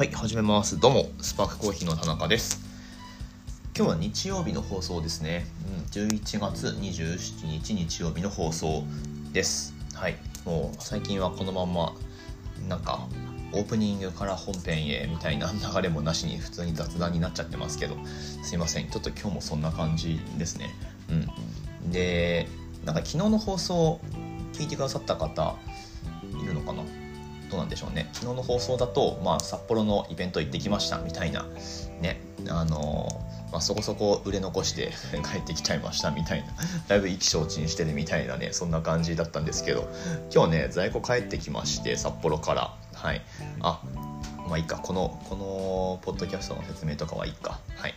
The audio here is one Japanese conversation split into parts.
はい始めます。どうもスパークコーヒーの田中です。今日は日曜日の放送ですね、うん、11月27日日曜日の放送です。はいもう最近はこのまんまなんかオープニングから本編へみたいな流れもなしに普通に雑談になっちゃってますけどすいません。ちょっと今日もそんな感じですね。うん。でなんか昨日の放送聞いてくださった方でしょうね。昨日の放送だと、まあ、札幌のイベント行ってきましたみたいな。ね。あのまあ、そこそこ売れ残して 帰ってきちゃいましたみたいな。だいぶ意気消沈してるみたいなねそんな感じだったんですけど。今日ね在庫帰ってきまして札幌から。はい。あまあいいか。このこのポッドキャストの説明とかはいいか。はい。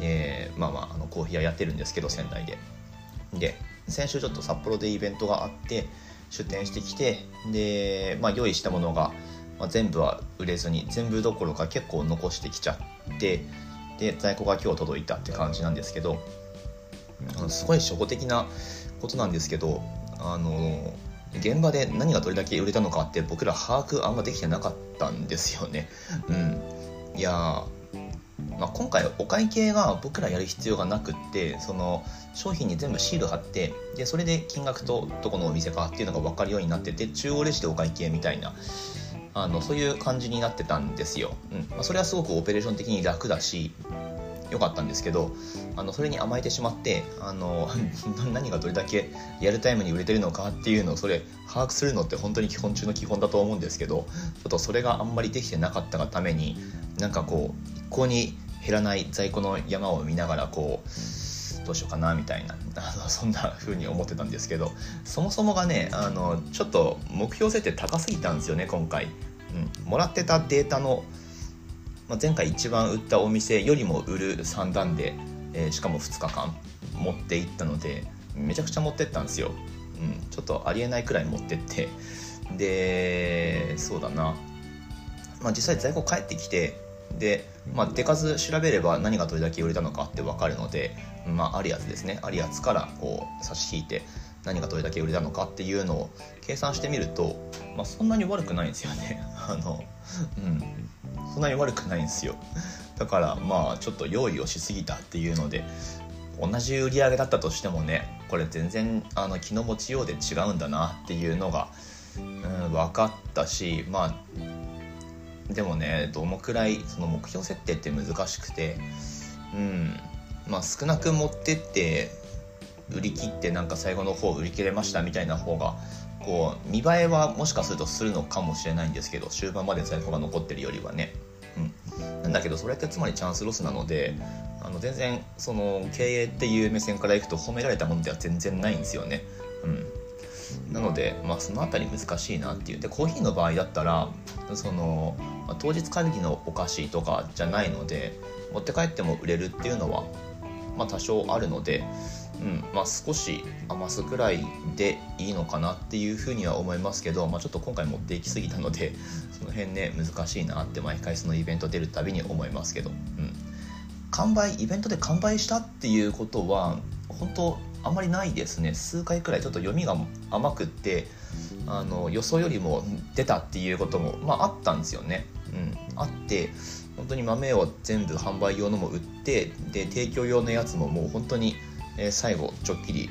えー、まあまああのコーヒー屋やってるんですけど仙台で。で先週ちょっと札幌でイベントがあって出店してきてで、まあ、用意したものが、まあ、全部は売れずに全部どころか結構残してきちゃってで在庫が今日届いたって感じなんですけどあのすごい初歩的なことなんですけどあの現場で何がどれだけ売れたのかって僕ら把握あんまできてなかったんですよね。うん、いやまあ、今回お会計が僕らやる必要がなくってその商品に全部シール貼ってでそれで金額とどこのお店かっていうのが分かるようになってて中央レジでお会計みたいなあのそういう感じになってたんですよ、うん。まあ、それはすごくオペレーション的に楽だし良かったんですけどあのそれに甘えてしまってあの 何がどれだけリアルタイムに売れてるのかっていうのをそれ把握するのって本当に基本中の基本だと思うんですけどちょっとそれがあんまりできてなかったがためになんかこう一向に減らない在庫の山を見ながらこうどうしようかなみたいな そんな風に思ってたんですけどそもそもがねあのちょっと目標設定高すぎたんですよね今回、うん、もらってたデータの、まあ、前回一番売ったお店よりも売る3段で、えー、しかも2日間持っていったのでめちゃくちゃ持ってったんですよ、うん、ちょっとありえないくらい持ってって。でそうだな。まあ実際在庫帰ってきてで、まあ、手数調べれば何がどれだけ売れたのかって分かるので、まあ、あるやつですね。あるやつからこう差し引いて何がどれだけ売れたのかっていうのを計算してみると、まあ、そんなに悪くないんですよね。あのうん。そんなに悪くないんですよ。だからまあちょっと用意をしすぎたっていうので同じ売り上げだったとしてもねこれ全然あの気の持ちようで違うんだなっていうのが、うん、分かったしまあでもねどのくらいその目標設定って難しくてうん。まあ少なく持ってって売り切ってなんか最後の方売り切れましたみたいな方がこう見栄えはもしかするとするのかもしれないんですけど終盤まで在庫が残ってるよりはね、うん、なんだけどそれってつまりチャンスロスなのであの全然その経営っていう目線からいくと褒められたものでは全然ないんですよね。うん。なので、まあ、その辺り難しいなっていう。でコーヒーの場合だったらそのまあ、当日限りのお菓子とかじゃないので持って帰っても売れるっていうのは、まあ、多少あるので、うんまあ、少し余すくらいでいいのかなっていうふうには思いますけど、まあ、ちょっと今回持っていきすぎたので その辺ね難しいなって毎回そのイベント出るたびに思いますけど、うん、完売イベントで完売したっていうことは本当あんまりないですね数回くらいちょっと読みが甘くってあの予想よりも出たっていうことも、まあ、あったんですよね。うん、あって本当に豆を全部販売用のも売ってで提供用のやつももう本当に、えー、最後ちょっきり、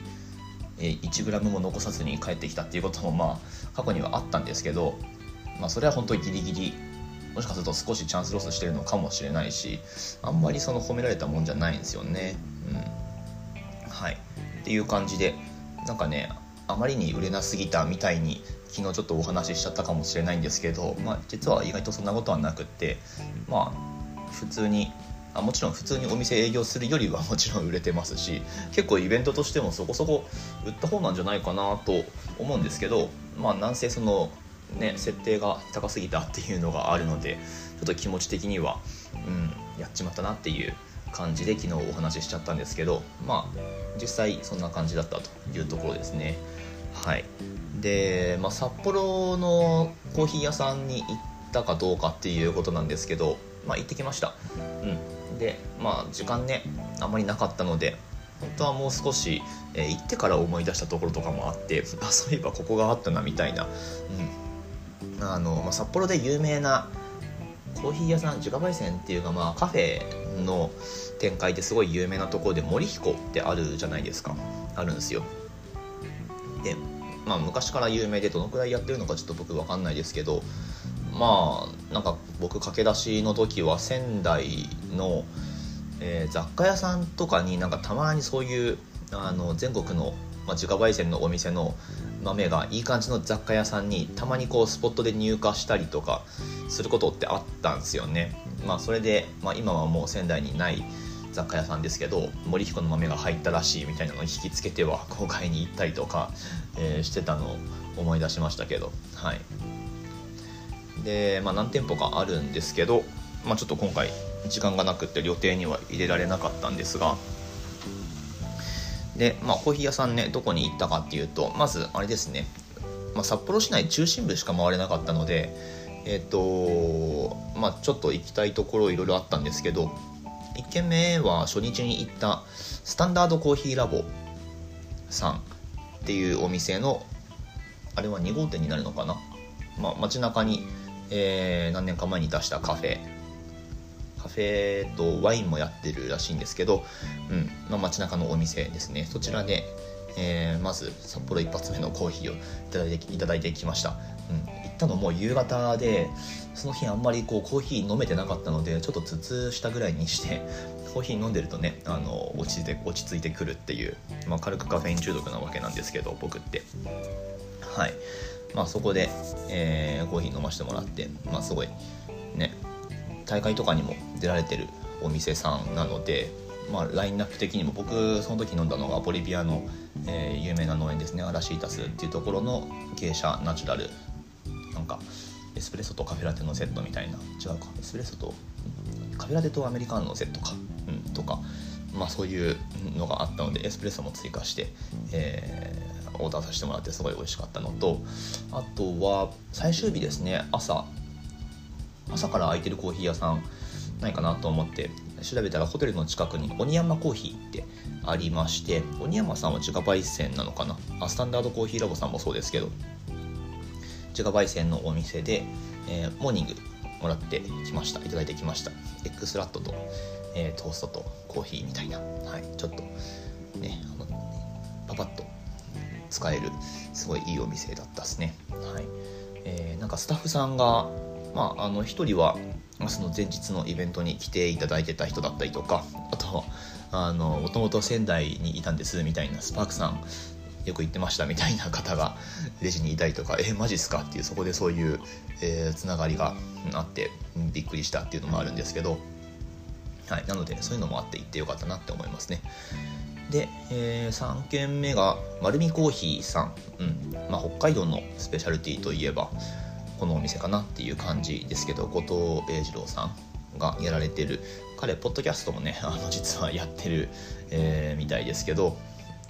えー、1g も残さずに帰ってきたっていうこともまあ過去にはあったんですけど、まあ、それは本当にギリギリもしかすると少しチャンスロスしてるのかもしれないしあんまりその褒められたもんじゃないんですよね。うん、はいっていう感じでなんかねあまりに売れなすぎたみたいに昨日ちょっとお話ししちゃったかもしれないんですけど、まあ、実は意外とそんなことはなくってまあ普通にあもちろん普通にお店営業するよりは もちろん売れてますし結構イベントとしてもそこそこ売った方なんじゃないかなと思うんですけどまあなんせそのね設定が高すぎたっていうのがあるのでちょっと気持ち的にはうんやっちまったなっていう感じで昨日お話ししちゃったんですけどまあ実際そんな感じだったというところですね。はい。で、まあ、札幌のコーヒー屋さんに行ったかどうかっていうことなんですけど、まあ、行ってきました。うん。でまあ時間ねあんまりなかったので本当はもう少し、えー、行ってから思い出したところとかもあって あそういえばここがあったなみたいな、うん。あのまあ、札幌で有名なコーヒー屋さん自家焙煎っていうかまあカフェの展開ですごい有名なところで森彦ってあるじゃないですか。あるんですよ。でまあ昔から有名でどのくらいやってるのかちょっと僕分かんないですけどまあなんか僕駆け出しの時は仙台の、えー、雑貨屋さんとかになんかたまにそういうあの全国の、まあ、自家焙煎のお店の豆がいい感じの雑貨屋さんにたまにこうスポットで入荷したりとかすることってあったんですよね。まあ、それで、まあ、今はもう仙台にない雑貨屋さんですけど森彦の豆が入ったらしいみたいなのを引きつけては公開に行ったりとか、えー、してたのを思い出しましたけど。はい。で、まあ、何店舗かあるんですけど、まあ、ちょっと今回時間がなくって予定には入れられなかったんですが。で、まあ、コーヒー屋さんねどこに行ったかっていうとまずあれですね、まあ、札幌市内中心部しか回れなかったのでえっ、ー、とまあちょっと行きたいところいろいろあったんですけど1軒目は初日に行ったスタンダードコーヒーラボさんっていうお店のあれは2号店になるのかな、まあ、街中に、えー、何年か前に出したカフェ。カフェとワインもやってるらしいんですけど、うん。まあ、街中のお店ですね。そちらで、えー、まず札幌一発目のコーヒーをいただいていただいてきました、うん、行ったのも夕方でその日あんまりこうコーヒー飲めてなかったのでちょっと頭痛したぐらいにして コーヒー飲んでるとねあの落ちて落ち着いてくるっていう、まあ、軽くカフェイン中毒なわけなんですけど僕って。はい。まあそこで、えー、コーヒー飲ませてもらってまあすごいね大会とかにも出られてるお店さんなのでまあ、ラインナップ的にも僕その時飲んだのがボリビアの、えー、有名な農園ですね。アラシータスっていうところの傾斜ナチュラルなんかエスプレッソとカフェラテのセットみたいな。違うか。エスプレッソとカフェラテとアメリカンのセットか、うん、とか。まあそういうのがあったのでエスプレッソも追加して、えー、オーダーさせてもらってすごい美味しかったのとあとは最終日ですね。朝。朝から空いてるコーヒー屋さんないかなと思って調べたらホテルの近くに鬼山コーヒーってありまして鬼山さんは自家焙煎なのかな？あスタンダードコーヒーラボさんもそうですけど自家焙煎のお店で、えー、モーニングもらってきました。いただいてきました。エッグスラットと、えー、トーストとコーヒーみたいな、はい、ちょっとねあのパパッと使えるすごいいいお店だったですね。はい。えー、なんかスタッフさんがまああの1人はその前日のイベントに来ていただいてた人だったりとかあとはあのもともと仙台にいたんですみたいなスパークさんよく行ってましたみたいな方がレジにいたりとかえマジっすかっていうそこでそういう、えー、つながりがあってびっくりしたっていうのもあるんですけど、はい、なのでそういうのもあって行ってよかったなって思いますね。で、えー、3軒目が丸見コーヒーさん、うん。まあ、北海道のスペシャルティといえばこのお店かなっていう感じですけど後藤英二郎さんがやられてる。彼ポッドキャストもね あの実はやってる、えー、みたいですけど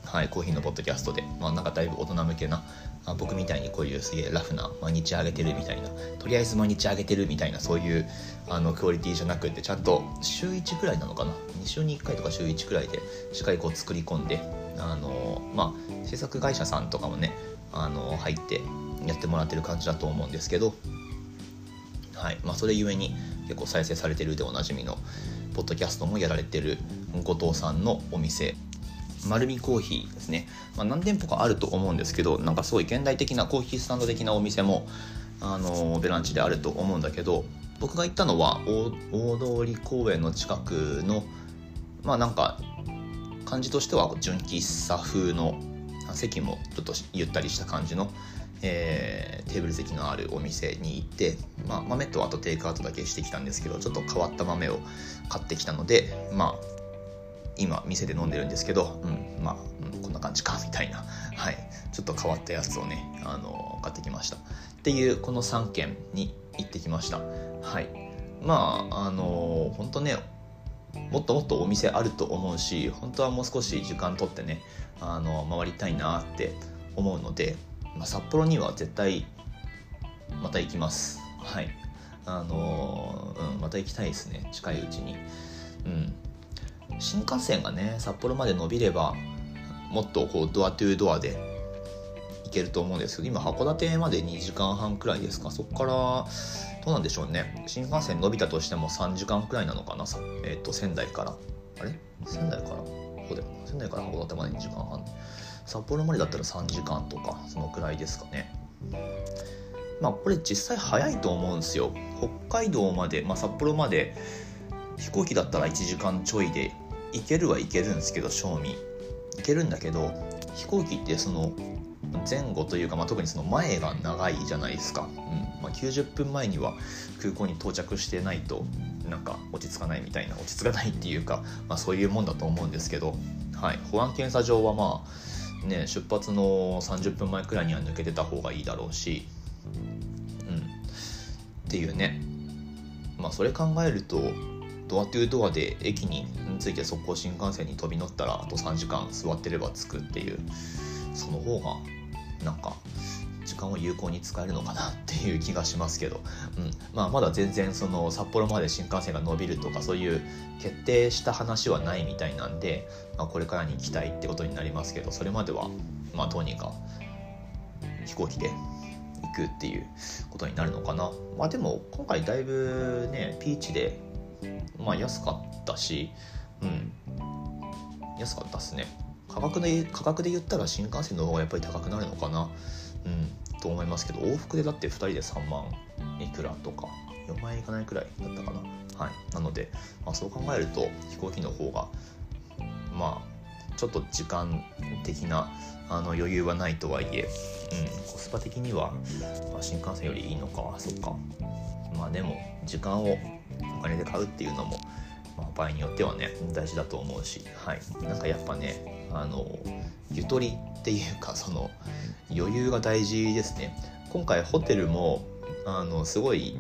はい、コーヒーのポッドキャストで、まあ、なんかだいぶ大人向けなあ僕みたいにこういうすげえラフな毎日あげてるみたいなとりあえず毎日あげてるみたいなそういうあのクオリティじゃなくてちゃんと週1くらいなのかな？2週に1回とか週1くらいでしっかりこう作り込んであのまあ制作会社さんとかもねあの入ってやってもらってる感じだと思うんですけどはい。まあそれゆえに結構再生されてるでおなじみのポッドキャストもやられてる後藤さんのお店。丸見コーヒーですね、まあ、何店舗かあると思うんですけどなんかすごい現代的なコーヒースタンド的なお店もあのベランチであると思うんだけど僕が行ったのは大通公園の近くのまあなんか感じとしては純喫茶風の席もちょっとゆったりした感じの、えー、テーブル席のあるお店に行って、まあ、豆とあとテイクアウトだけしてきたんですけどちょっと変わった豆を買ってきたのでまあ今店で飲んでるんですけど、うん、まあ、うん、こんな感じかみたいな、はい、ちょっと変わったやつをね、あの買ってきました。っていうこの3軒に行ってきました。はい。まああの本当ねもっともっとお店あると思うし本当はもう少し時間取ってねあの回りたいなって思うので、まあ、札幌には絶対また行きます。はい。あのうん、また行きたいですね。近いうちに。うん。新幹線がね札幌まで伸びればもっとこうドアトゥードアで行けると思うんですけど今函館まで2時間半くらいですか。そこからどうなんでしょうね。新幹線伸びたとしても3時間くらいなのかな、えーと、仙台から。あれ？仙台から？ここで仙台から函館まで2時間半。札幌までだったら3時間とかそのくらいですかね。まあこれ実際早いと思うんですよ。北海道まで、まあ、札幌まで飛行機だったら1時間ちょいで行けるは行けるんですけど正味。行けるんだけど飛行機ってその前後というか、まあ、特にその前が長いじゃないですか、うん。まあ、90分前には空港に到着してないとなんか落ち着かないみたいな落ち着かないっていうか、まあ、そういうもんだと思うんですけど、はい、保安検査場はまあね出発の30分前くらいには抜けてた方がいいだろうし、うん、っていうね。まあそれ考えるとドアトゥードアで駅に着いて速攻新幹線に飛び乗ったらあと3時間座ってれば着くっていうその方がなんか間を有効に使えるのかなっていう気がしますけど、うん。まあ、まだ全然その札幌まで新幹線が伸びるとかそういう決定した話はないみたいなんで、まあ、これからに期待ってことになりますけどそれまではまあどうにか飛行機で行くっていうことになるのかな。まあでも今回だいぶねピーチでまあ安かったし、うん、安かったっすね。価格で価格で言ったら新幹線の方がやっぱり高くなるのかな、うん、と思いますけど往復でだって2人で3万いくらとか4万円いかないくらいだったかな。はい。なので、まあ、そう考えると飛行機の方がまあちょっと時間的なあの余裕はないとはいえ、うん、コスパ的には、まあ、新幹線よりいいのかそっか。まあでも時間をお金で買うっていうのも、まあ、場合によってはね大事だと思うし、はい、なんかやっぱねあのゆとりっていうかその余裕が大事ですね。今回ホテルもあのすごい、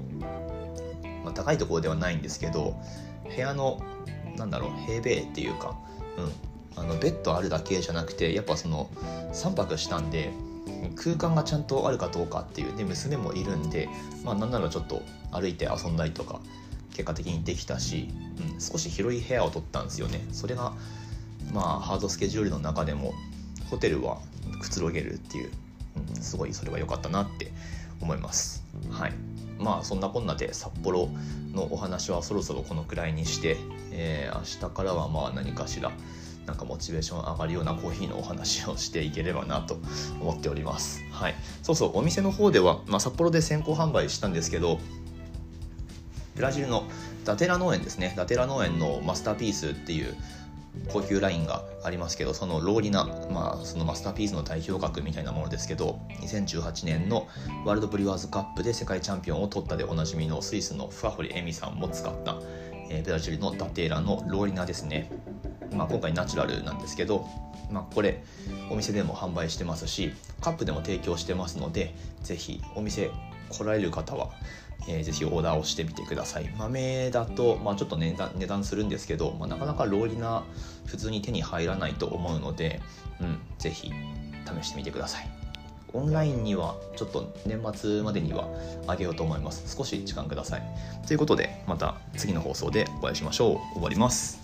まあ、高いところではないんですけど部屋のなんだろう平米っていうか、うん、あのベッドあるだけじゃなくてやっぱその3泊したんで空間がちゃんとあるかどうかっていうで娘もいるんで、まあ、なんならちょっと歩いて遊んだりとか結果的にできたし、うん、少し広い部屋を取ったんですよね。それがまあハードスケジュールの中でもホテルはくつろげるっていう、うん、すごいそれは良かったなって思います。はい。まあそんなこんなで札幌のお話はそろそろこのくらいにして、えー、明日からはまあ何かしらなんかモチベーション上がるようなコーヒーのお話をしていければなと思っております。はい、そうそうお店の方では、まあ、札幌で先行販売したんですけどブラジルのダテラ農園ですね。ダテラ農園のマスターピースっていう高級ラインがありますけどそのローリナ、まあ、そのマスターピースの代表格みたいなものですけど2018年のワールドブリュワーズカップで世界チャンピオンを取ったでおなじみのスイスのフワホリエミさんも使った、えー、ブラジルのダテーラのローリナですね、まあ、今回ナチュラルなんですけど、まあ、これお店でも販売してますしカップでも提供してますのでぜひお店来られる方はえー、ぜひオーダーをしてみてください。豆だと、まあ、ちょっと値段値段するんですけど、まあ、なかなかローリナ普通に手に入らないと思うので、うん、ぜひ試してみてください。オンラインにはちょっと年末までにはあげようと思います。少し時間ください。ということでまた次の放送でお会いしましょう。終わります。